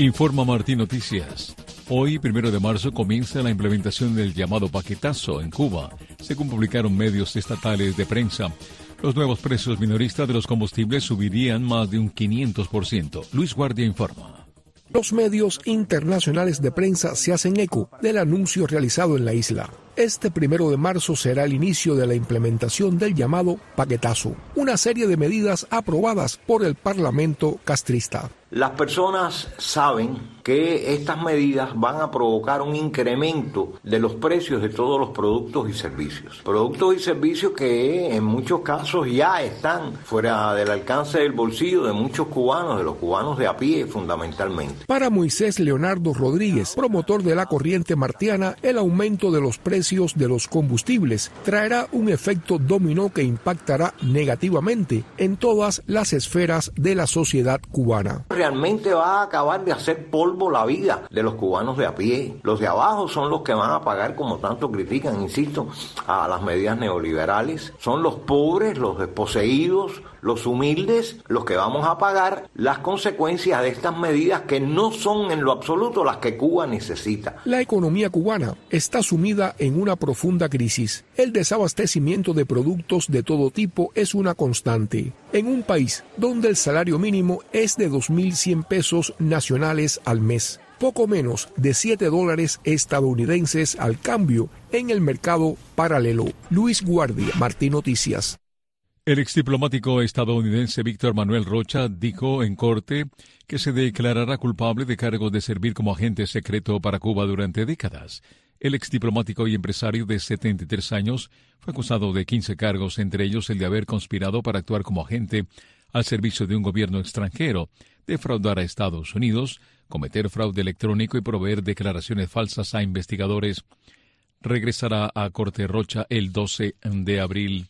Informa Martín Noticias. Hoy, primero de marzo, comienza la implementación del llamado paquetazo en Cuba, según publicaron medios estatales de prensa. Los nuevos precios minoristas de los combustibles subirían más de un 500%. Luis Guardia informa. Los medios internacionales de prensa se hacen eco del anuncio realizado en la isla. Este primero de marzo será el inicio de la implementación del llamado paquetazo, una serie de medidas aprobadas por el Parlamento castrista. Las personas saben que estas medidas van a provocar un incremento de los precios de todos los productos y servicios. Productos y servicios que en muchos casos ya están fuera del alcance del bolsillo de muchos cubanos, de los cubanos de a pie fundamentalmente. Para Moisés Leonardo Rodríguez, promotor de la corriente martiana, el aumento de los precios de los combustibles traerá un efecto dominó que impactará negativamente en todas las esferas de la sociedad cubana realmente va a acabar de hacer polvo la vida de los cubanos de a pie. Los de abajo son los que van a pagar, como tanto critican, insisto, a las medidas neoliberales. Son los pobres, los desposeídos, los humildes, los que vamos a pagar las consecuencias de estas medidas que no son en lo absoluto las que Cuba necesita. La economía cubana está sumida en una profunda crisis. El desabastecimiento de productos de todo tipo es una constante. En un país donde el salario mínimo es de 2.100 pesos nacionales al mes poco menos de 7 dólares estadounidenses al cambio en el mercado paralelo. Luis Guardia, Martín Noticias. El exdiplomático estadounidense Víctor Manuel Rocha dijo en corte que se declarará culpable de cargos de servir como agente secreto para Cuba durante décadas. El exdiplomático y empresario de 73 años fue acusado de 15 cargos, entre ellos el de haber conspirado para actuar como agente al servicio de un gobierno extranjero, defraudar a Estados Unidos, cometer fraude electrónico y proveer declaraciones falsas a investigadores. Regresará a Corte Rocha el 12 de abril.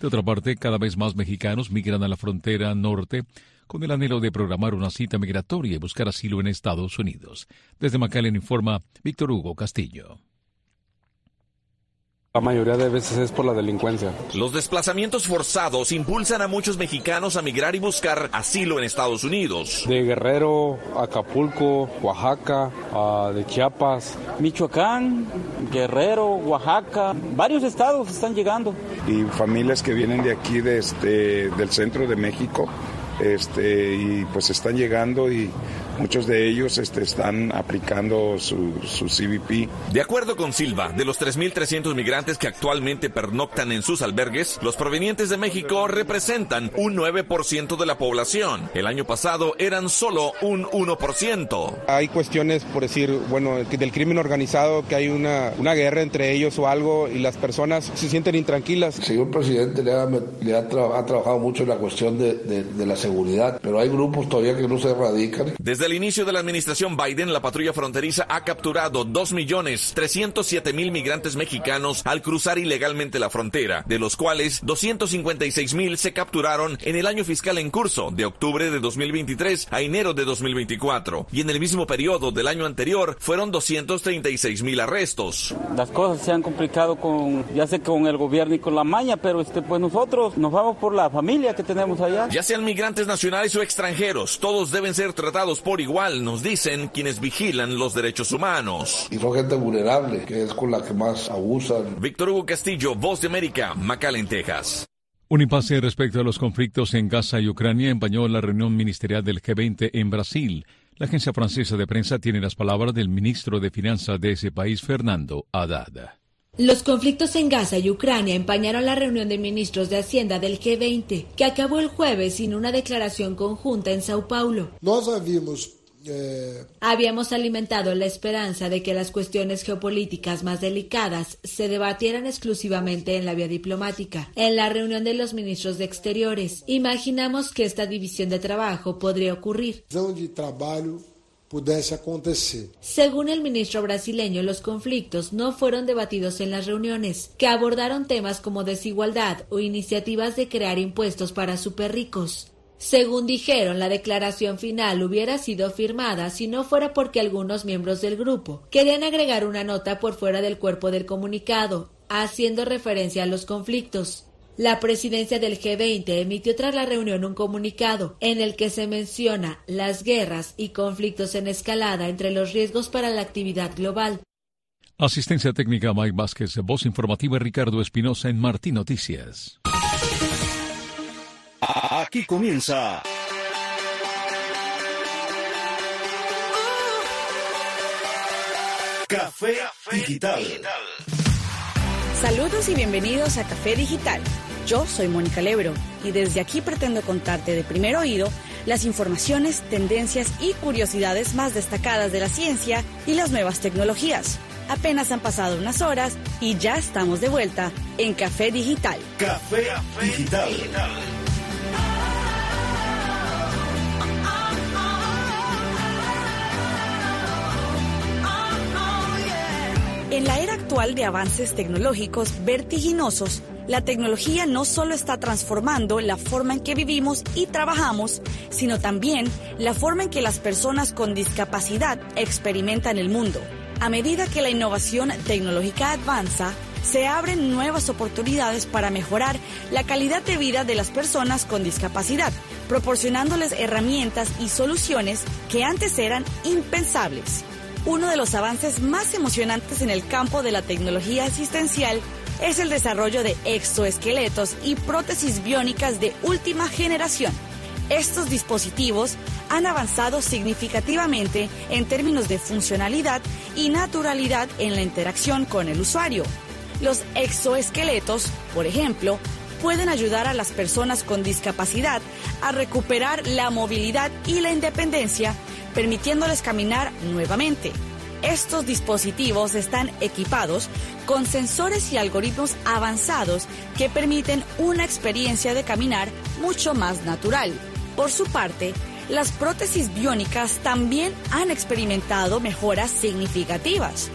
De otra parte, cada vez más mexicanos migran a la frontera norte con el anhelo de programar una cita migratoria y buscar asilo en Estados Unidos. Desde McAllen informa Víctor Hugo Castillo. La mayoría de veces es por la delincuencia. Los desplazamientos forzados impulsan a muchos mexicanos a migrar y buscar asilo en Estados Unidos. De Guerrero, Acapulco, Oaxaca, de Chiapas. Michoacán, Guerrero, Oaxaca, varios estados están llegando. Y familias que vienen de aquí, de este, del centro de México, este, y pues están llegando y Muchos de ellos este, están aplicando su, su CBP. De acuerdo con Silva, de los 3.300 migrantes que actualmente pernoctan en sus albergues, los provenientes de México representan un 9% de la población. El año pasado eran solo un 1%. Hay cuestiones, por decir, bueno, del crimen organizado, que hay una, una guerra entre ellos o algo y las personas se sienten intranquilas. El señor presidente le ha, le ha, trabajado mucho en la cuestión de, de, de, la seguridad, pero hay grupos todavía que no se erradican. Desde desde el inicio de la administración Biden, la patrulla fronteriza ha capturado 2.307.000 migrantes mexicanos al cruzar ilegalmente la frontera, de los cuales 256.000 se capturaron en el año fiscal en curso, de octubre de 2023 a enero de 2024. Y en el mismo periodo del año anterior fueron 236.000 arrestos. Las cosas se han complicado con, ya sé, con el gobierno y con la maña, pero este, pues nosotros nos vamos por la familia que tenemos allá. Ya sean migrantes nacionales o extranjeros, todos deben ser tratados por por igual, nos dicen quienes vigilan los derechos humanos. Y son gente vulnerable, que es con la que más abusan. Víctor Hugo Castillo, Voz de América, McAllen, Texas. Un impasse respecto a los conflictos en Gaza y Ucrania empañó la reunión ministerial del G20 en Brasil. La agencia francesa de prensa tiene las palabras del ministro de Finanzas de ese país, Fernando Haddad. Los conflictos en Gaza y Ucrania empañaron la reunión de ministros de Hacienda del G20, que acabó el jueves sin una declaración conjunta en Sao Paulo. Eh, habíamos alimentado la esperanza de que las cuestiones geopolíticas más delicadas se debatieran exclusivamente en la vía diplomática. En la reunión de los ministros de Exteriores, imaginamos que esta división de trabajo podría ocurrir. Según el ministro brasileño, los conflictos no fueron debatidos en las reuniones, que abordaron temas como desigualdad o iniciativas de crear impuestos para superricos. Según dijeron, la declaración final hubiera sido firmada si no fuera porque algunos miembros del grupo querían agregar una nota por fuera del cuerpo del comunicado, haciendo referencia a los conflictos. La presidencia del G20 emitió tras la reunión un comunicado en el que se menciona las guerras y conflictos en escalada entre los riesgos para la actividad global. Asistencia técnica Mike Vázquez, voz informativa Ricardo Espinosa en Martín Noticias. Aquí comienza. Café Digital. Saludos y bienvenidos a Café Digital. Yo soy Mónica Lebro y desde aquí pretendo contarte de primer oído las informaciones, tendencias y curiosidades más destacadas de la ciencia y las nuevas tecnologías. Apenas han pasado unas horas y ya estamos de vuelta en Café Digital. Café Digital. En la era actual de avances tecnológicos vertiginosos, la tecnología no solo está transformando la forma en que vivimos y trabajamos, sino también la forma en que las personas con discapacidad experimentan el mundo. A medida que la innovación tecnológica avanza, se abren nuevas oportunidades para mejorar la calidad de vida de las personas con discapacidad, proporcionándoles herramientas y soluciones que antes eran impensables. Uno de los avances más emocionantes en el campo de la tecnología asistencial es el desarrollo de exoesqueletos y prótesis biónicas de última generación. Estos dispositivos han avanzado significativamente en términos de funcionalidad y naturalidad en la interacción con el usuario. Los exoesqueletos, por ejemplo, pueden ayudar a las personas con discapacidad a recuperar la movilidad y la independencia permitiéndoles caminar nuevamente. Estos dispositivos están equipados con sensores y algoritmos avanzados que permiten una experiencia de caminar mucho más natural. Por su parte, las prótesis biónicas también han experimentado mejoras significativas.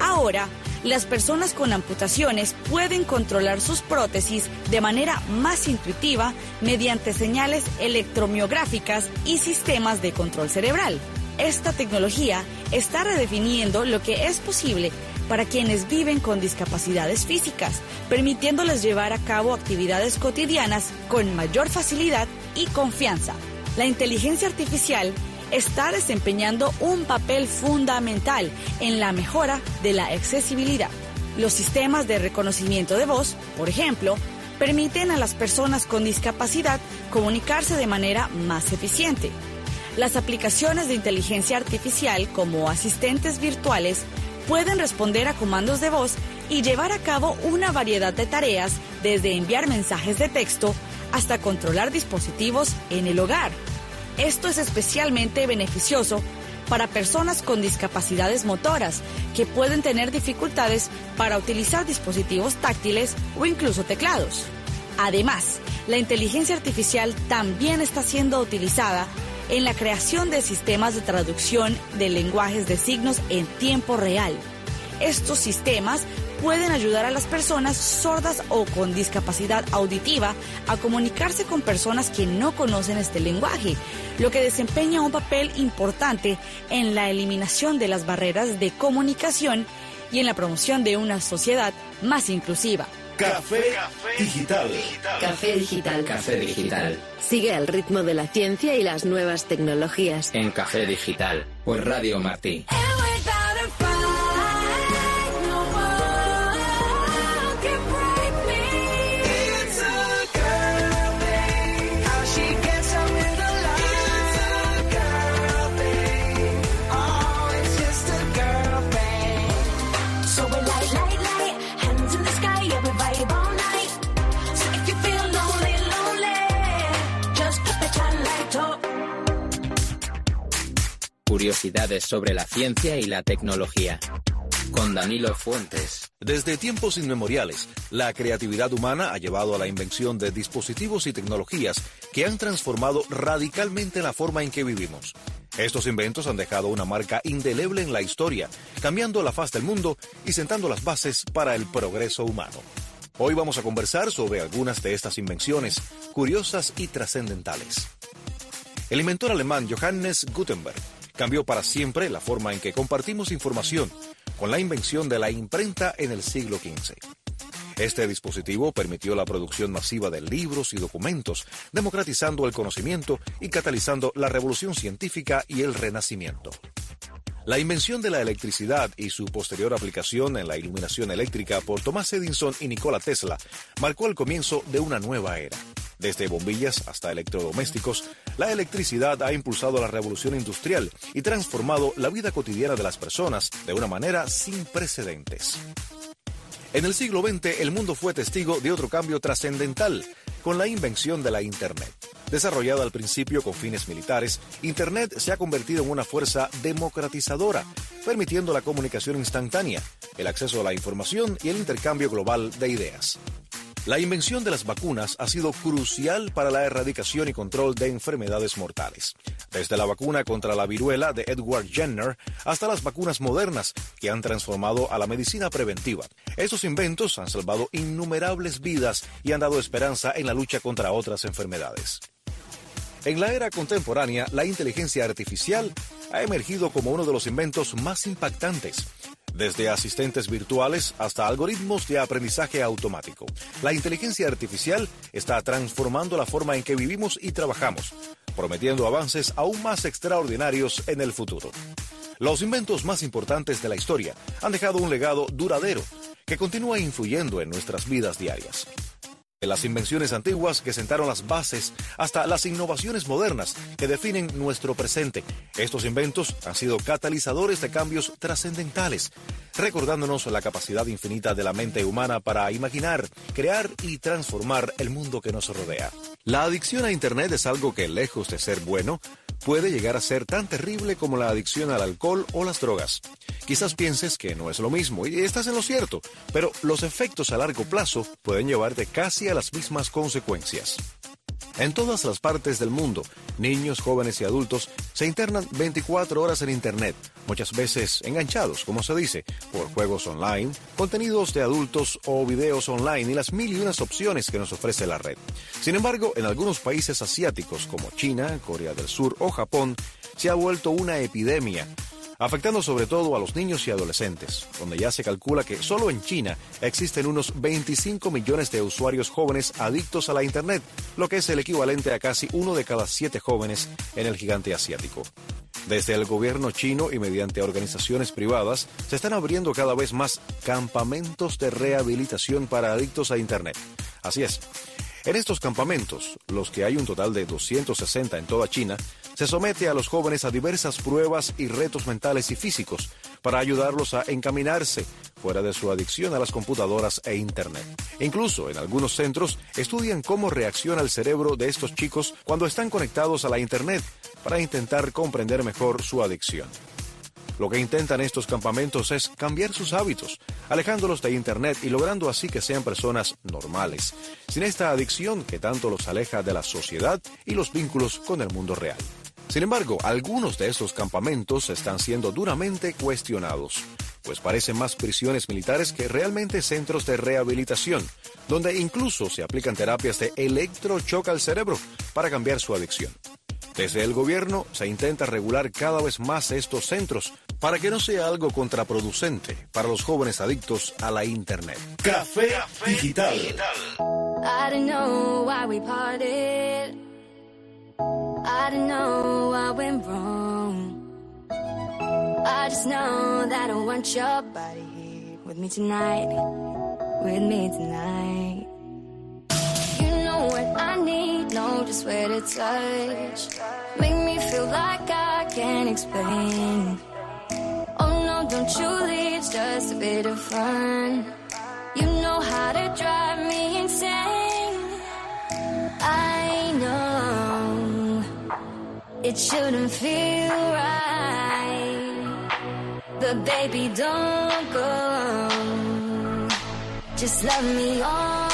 Ahora, las personas con amputaciones pueden controlar sus prótesis de manera más intuitiva mediante señales electromiográficas y sistemas de control cerebral. Esta tecnología está redefiniendo lo que es posible para quienes viven con discapacidades físicas, permitiéndoles llevar a cabo actividades cotidianas con mayor facilidad y confianza. La inteligencia artificial está desempeñando un papel fundamental en la mejora de la accesibilidad. Los sistemas de reconocimiento de voz, por ejemplo, permiten a las personas con discapacidad comunicarse de manera más eficiente. Las aplicaciones de inteligencia artificial como asistentes virtuales pueden responder a comandos de voz y llevar a cabo una variedad de tareas desde enviar mensajes de texto hasta controlar dispositivos en el hogar. Esto es especialmente beneficioso para personas con discapacidades motoras que pueden tener dificultades para utilizar dispositivos táctiles o incluso teclados. Además, la inteligencia artificial también está siendo utilizada en la creación de sistemas de traducción de lenguajes de signos en tiempo real. Estos sistemas pueden ayudar a las personas sordas o con discapacidad auditiva a comunicarse con personas que no conocen este lenguaje, lo que desempeña un papel importante en la eliminación de las barreras de comunicación y en la promoción de una sociedad más inclusiva. Café Digital. Café Digital. Café Digital. Sigue el ritmo de la ciencia y las nuevas tecnologías. En Café Digital. Pues Radio Martí. Curiosidades sobre la ciencia y la tecnología. Con Danilo Fuentes. Desde tiempos inmemoriales, la creatividad humana ha llevado a la invención de dispositivos y tecnologías que han transformado radicalmente la forma en que vivimos. Estos inventos han dejado una marca indeleble en la historia, cambiando la faz del mundo y sentando las bases para el progreso humano. Hoy vamos a conversar sobre algunas de estas invenciones, curiosas y trascendentales. El inventor alemán Johannes Gutenberg cambió para siempre la forma en que compartimos información con la invención de la imprenta en el siglo XV. Este dispositivo permitió la producción masiva de libros y documentos, democratizando el conocimiento y catalizando la revolución científica y el renacimiento. La invención de la electricidad y su posterior aplicación en la iluminación eléctrica por Thomas Edison y Nikola Tesla marcó el comienzo de una nueva era. Desde bombillas hasta electrodomésticos, la electricidad ha impulsado la revolución industrial y transformado la vida cotidiana de las personas de una manera sin precedentes. En el siglo XX, el mundo fue testigo de otro cambio trascendental con la invención de la Internet. Desarrollada al principio con fines militares, Internet se ha convertido en una fuerza democratizadora, permitiendo la comunicación instantánea, el acceso a la información y el intercambio global de ideas. La invención de las vacunas ha sido crucial para la erradicación y control de enfermedades mortales. Desde la vacuna contra la viruela de Edward Jenner hasta las vacunas modernas que han transformado a la medicina preventiva. Estos inventos han salvado innumerables vidas y han dado esperanza en la lucha contra otras enfermedades. En la era contemporánea, la inteligencia artificial ha emergido como uno de los inventos más impactantes desde asistentes virtuales hasta algoritmos de aprendizaje automático. La inteligencia artificial está transformando la forma en que vivimos y trabajamos, prometiendo avances aún más extraordinarios en el futuro. Los inventos más importantes de la historia han dejado un legado duradero que continúa influyendo en nuestras vidas diarias de las invenciones antiguas que sentaron las bases hasta las innovaciones modernas que definen nuestro presente. Estos inventos han sido catalizadores de cambios trascendentales, recordándonos la capacidad infinita de la mente humana para imaginar, crear y transformar el mundo que nos rodea. La adicción a Internet es algo que, lejos de ser bueno, puede llegar a ser tan terrible como la adicción al alcohol o las drogas. Quizás pienses que no es lo mismo y estás en lo cierto, pero los efectos a largo plazo pueden llevarte casi a las mismas consecuencias. En todas las partes del mundo, niños, jóvenes y adultos se internan 24 horas en Internet, muchas veces enganchados, como se dice, por juegos online, contenidos de adultos o videos online y las mil y unas opciones que nos ofrece la red. Sin embargo, en algunos países asiáticos como China, Corea del Sur o Japón, se ha vuelto una epidemia afectando sobre todo a los niños y adolescentes, donde ya se calcula que solo en China existen unos 25 millones de usuarios jóvenes adictos a la Internet, lo que es el equivalente a casi uno de cada siete jóvenes en el gigante asiático. Desde el gobierno chino y mediante organizaciones privadas se están abriendo cada vez más campamentos de rehabilitación para adictos a Internet. Así es. En estos campamentos, los que hay un total de 260 en toda China, se somete a los jóvenes a diversas pruebas y retos mentales y físicos para ayudarlos a encaminarse fuera de su adicción a las computadoras e Internet. Incluso en algunos centros estudian cómo reacciona el cerebro de estos chicos cuando están conectados a la Internet para intentar comprender mejor su adicción. Lo que intentan estos campamentos es cambiar sus hábitos, alejándolos de Internet y logrando así que sean personas normales, sin esta adicción que tanto los aleja de la sociedad y los vínculos con el mundo real. Sin embargo, algunos de estos campamentos están siendo duramente cuestionados, pues parecen más prisiones militares que realmente centros de rehabilitación, donde incluso se aplican terapias de electrochoque al cerebro para cambiar su adicción. Desde el gobierno se intenta regular cada vez más estos centros para que no sea algo contraproducente para los jóvenes adictos a la Internet. Café, Digital. I don't know what went wrong. I just know that I want your body here with me tonight. With me tonight. You know what I need, know just where to touch. Make me feel like I can't explain. Oh no, don't you leave, just a bit of fun. You know how to drive me insane. It shouldn't feel right. But baby, don't go. Just love me all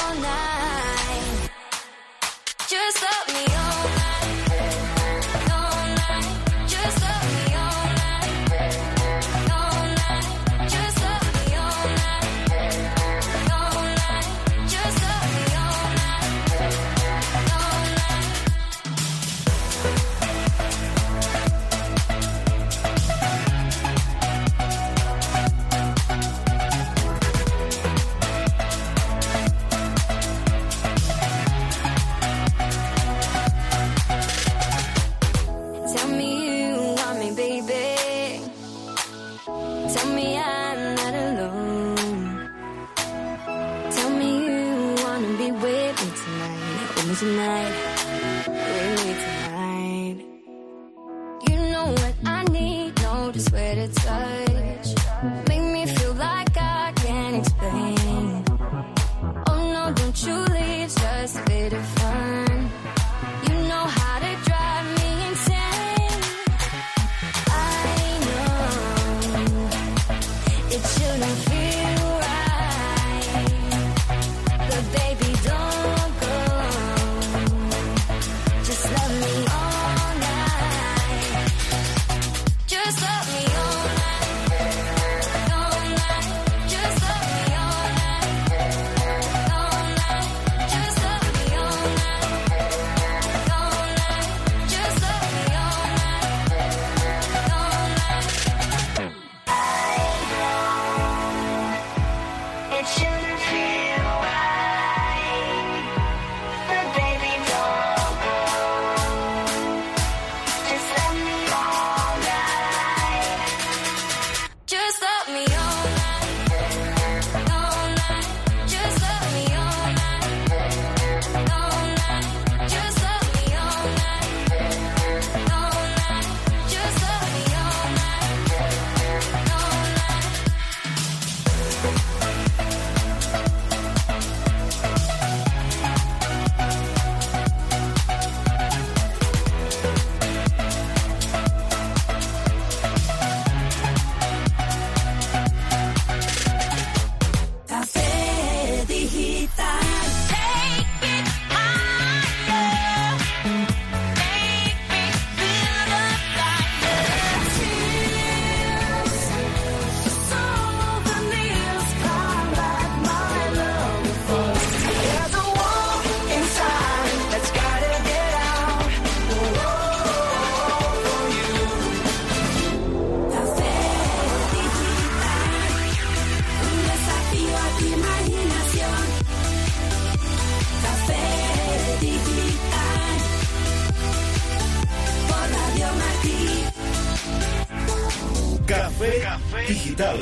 Martí. Café, digital.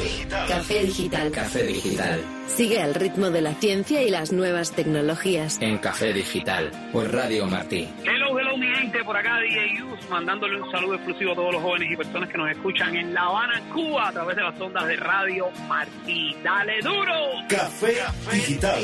Café Digital. Café Digital. Sigue al ritmo de la ciencia y las nuevas tecnologías. En Café Digital, por Radio Martí. Hello, hello, mi gente, por acá DJ Yus, mandándole un saludo exclusivo a todos los jóvenes y personas que nos escuchan en La Habana, Cuba, a través de las ondas de Radio Martí. ¡Dale duro! Café, digital.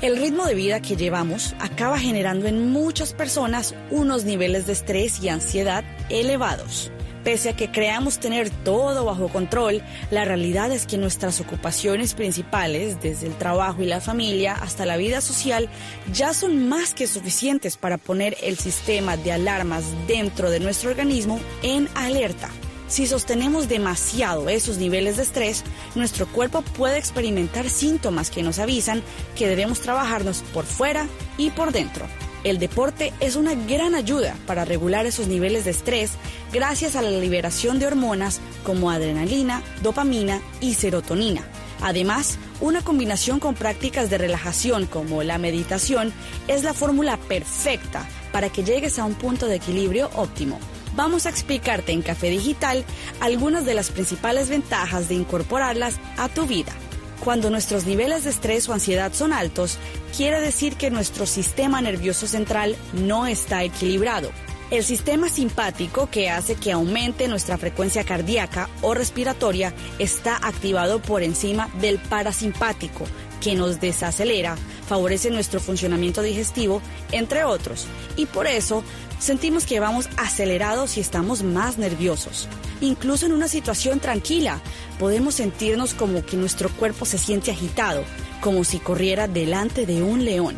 El ritmo de vida que llevamos acaba generando en muchas personas unos niveles de estrés y ansiedad elevados. Pese a que creamos tener todo bajo control, la realidad es que nuestras ocupaciones principales, desde el trabajo y la familia hasta la vida social, ya son más que suficientes para poner el sistema de alarmas dentro de nuestro organismo en alerta. Si sostenemos demasiado esos niveles de estrés, nuestro cuerpo puede experimentar síntomas que nos avisan que debemos trabajarnos por fuera y por dentro. El deporte es una gran ayuda para regular esos niveles de estrés gracias a la liberación de hormonas como adrenalina, dopamina y serotonina. Además, una combinación con prácticas de relajación como la meditación es la fórmula perfecta para que llegues a un punto de equilibrio óptimo. Vamos a explicarte en Café Digital algunas de las principales ventajas de incorporarlas a tu vida. Cuando nuestros niveles de estrés o ansiedad son altos, quiere decir que nuestro sistema nervioso central no está equilibrado. El sistema simpático, que hace que aumente nuestra frecuencia cardíaca o respiratoria, está activado por encima del parasimpático, que nos desacelera, favorece nuestro funcionamiento digestivo, entre otros. Y por eso sentimos que vamos acelerados y estamos más nerviosos. Incluso en una situación tranquila, podemos sentirnos como que nuestro cuerpo se siente agitado, como si corriera delante de un león.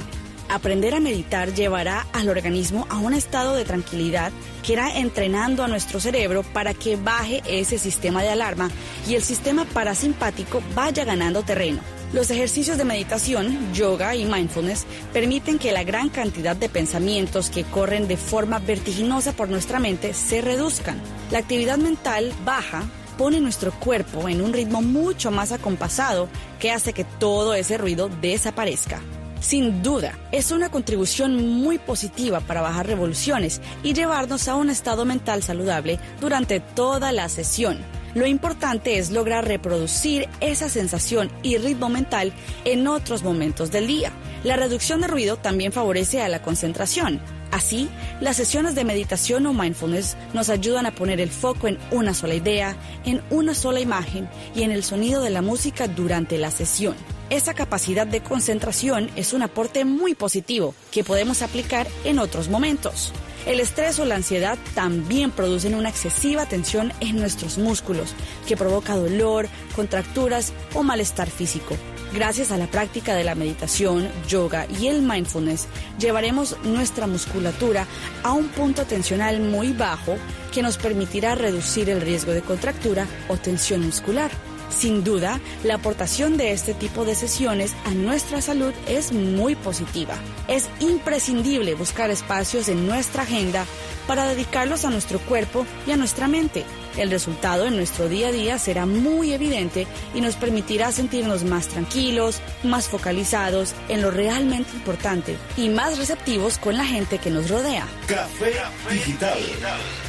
Aprender a meditar llevará al organismo a un estado de tranquilidad que irá entrenando a nuestro cerebro para que baje ese sistema de alarma y el sistema parasimpático vaya ganando terreno. Los ejercicios de meditación, yoga y mindfulness permiten que la gran cantidad de pensamientos que corren de forma vertiginosa por nuestra mente se reduzcan. La actividad mental baja pone nuestro cuerpo en un ritmo mucho más acompasado que hace que todo ese ruido desaparezca. Sin duda, es una contribución muy positiva para bajar revoluciones y llevarnos a un estado mental saludable durante toda la sesión. Lo importante es lograr reproducir esa sensación y ritmo mental en otros momentos del día. La reducción de ruido también favorece a la concentración. Así, las sesiones de meditación o mindfulness nos ayudan a poner el foco en una sola idea, en una sola imagen y en el sonido de la música durante la sesión. Esa capacidad de concentración es un aporte muy positivo que podemos aplicar en otros momentos. El estrés o la ansiedad también producen una excesiva tensión en nuestros músculos, que provoca dolor, contracturas o malestar físico. Gracias a la práctica de la meditación, yoga y el mindfulness, llevaremos nuestra musculatura a un punto tensional muy bajo que nos permitirá reducir el riesgo de contractura o tensión muscular. Sin duda, la aportación de este tipo de sesiones a nuestra salud es muy positiva. Es imprescindible buscar espacios en nuestra agenda para dedicarlos a nuestro cuerpo y a nuestra mente. El resultado en nuestro día a día será muy evidente y nos permitirá sentirnos más tranquilos, más focalizados en lo realmente importante y más receptivos con la gente que nos rodea. Café Digital.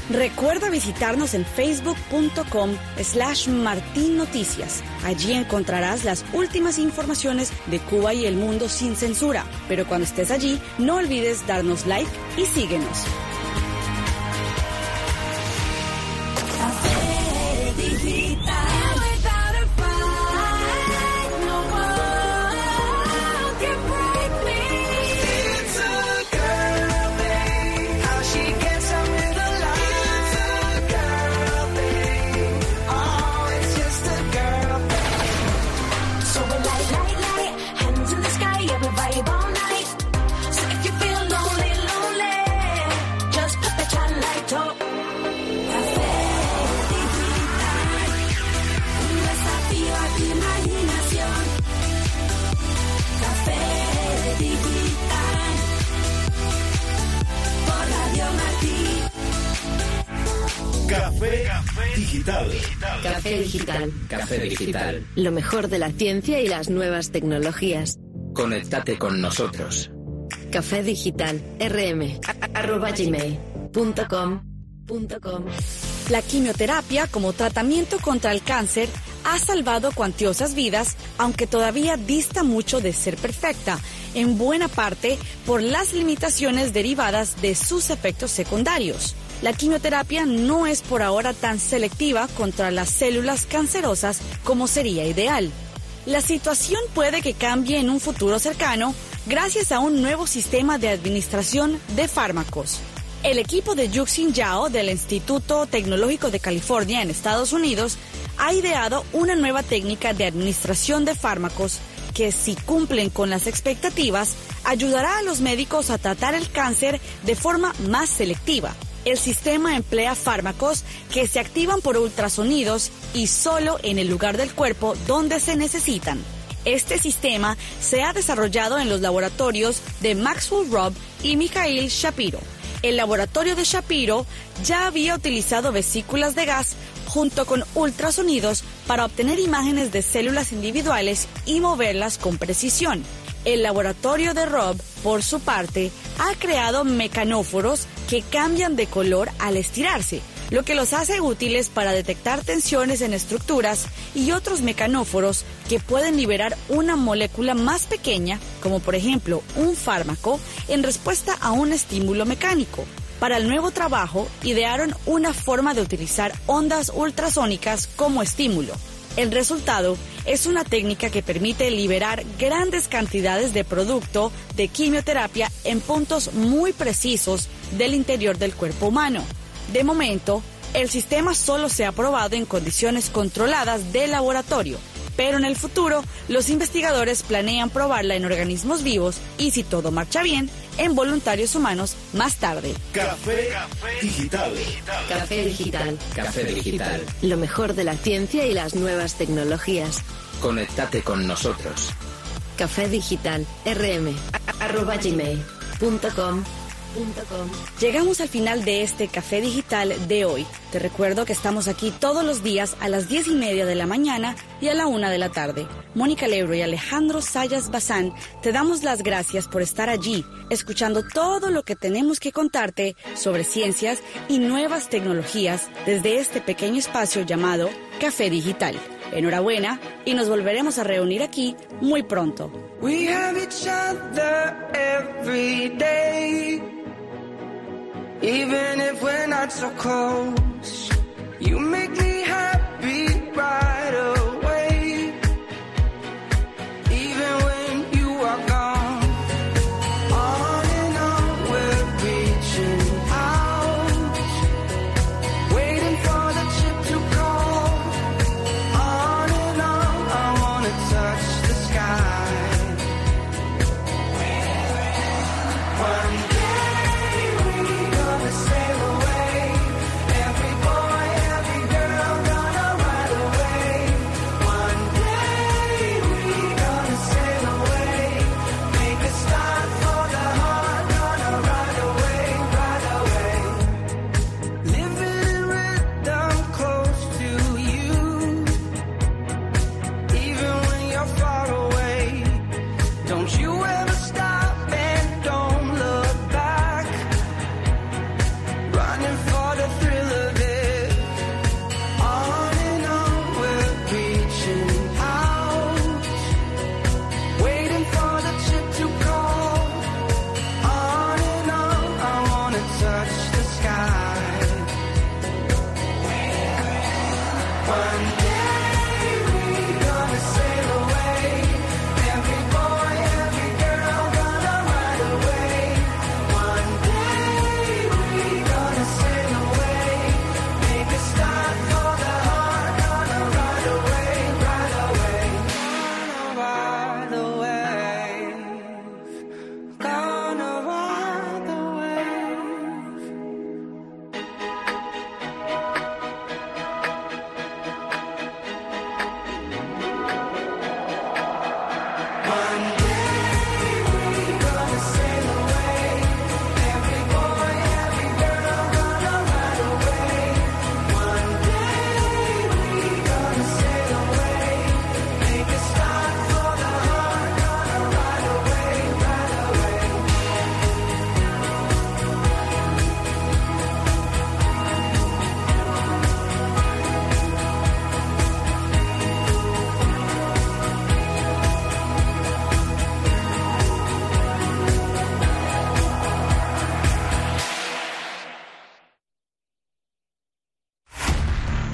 Recuerda visitarnos en facebook.com slash Martín Noticias. Allí encontrarás las últimas informaciones de Cuba y el mundo sin censura. Pero cuando estés allí, no olvides darnos like y síguenos. Café Digital. Café Digital. Café Digital. Lo mejor de la ciencia y las nuevas tecnologías. Conéctate con nosotros. Café Digital. rm. arroba gmail. punto com. punto com. La quimioterapia como tratamiento contra el cáncer ha salvado cuantiosas vidas, aunque todavía dista mucho de ser perfecta, en buena parte por las limitaciones derivadas de sus efectos secundarios. La quimioterapia no es por ahora tan selectiva contra las células cancerosas como sería ideal. La situación puede que cambie en un futuro cercano gracias a un nuevo sistema de administración de fármacos. El equipo de Yuxin Yao del Instituto Tecnológico de California en Estados Unidos ha ideado una nueva técnica de administración de fármacos que si cumplen con las expectativas ayudará a los médicos a tratar el cáncer de forma más selectiva. El sistema emplea fármacos que se activan por ultrasonidos y solo en el lugar del cuerpo donde se necesitan. Este sistema se ha desarrollado en los laboratorios de Maxwell Robb y Mikhail Shapiro. El laboratorio de Shapiro ya había utilizado vesículas de gas junto con ultrasonidos para obtener imágenes de células individuales y moverlas con precisión. El laboratorio de Robb, por su parte, ha creado mecanóforos que cambian de color al estirarse, lo que los hace útiles para detectar tensiones en estructuras y otros mecanóforos que pueden liberar una molécula más pequeña, como por ejemplo un fármaco, en respuesta a un estímulo mecánico. Para el nuevo trabajo, idearon una forma de utilizar ondas ultrasónicas como estímulo. El resultado es una técnica que permite liberar grandes cantidades de producto de quimioterapia en puntos muy precisos del interior del cuerpo humano. De momento, el sistema solo se ha probado en condiciones controladas de laboratorio, pero en el futuro los investigadores planean probarla en organismos vivos y si todo marcha bien, en voluntarios humanos más tarde. Café Digital. Café Digital. Café Digital. Lo mejor de la ciencia y las nuevas tecnologías. Conéctate con nosotros. Café Digital. rm. arroba gmail. punto com. Llegamos al final de este café digital de hoy. Te recuerdo que estamos aquí todos los días a las diez y media de la mañana y a la una de la tarde. Mónica Lebro y Alejandro Sayas Bazán te damos las gracias por estar allí, escuchando todo lo que tenemos que contarte sobre ciencias y nuevas tecnologías desde este pequeño espacio llamado Café Digital. Enhorabuena y nos volveremos a reunir aquí muy pronto. Even if we're not so close, you make me happy right away.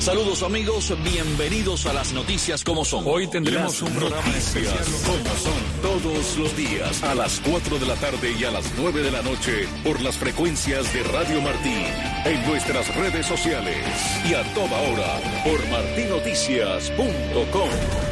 Saludos amigos, bienvenidos a las noticias como son. Hoy tendremos un programa especial como son todos los días a las 4 de la tarde y a las 9 de la noche por las frecuencias de Radio Martí en nuestras redes sociales y a toda hora por martinoticias.com.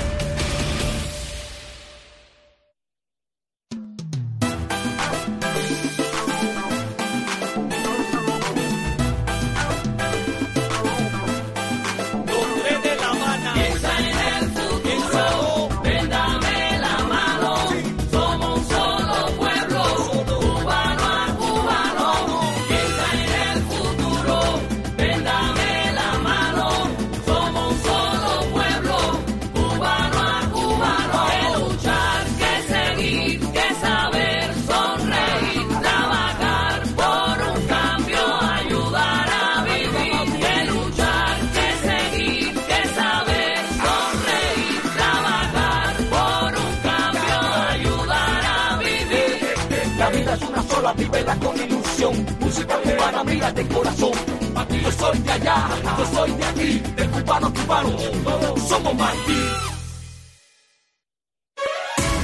de corazón. Yo soy de allá, yo soy de aquí, de cubano a cubano, somos Martí.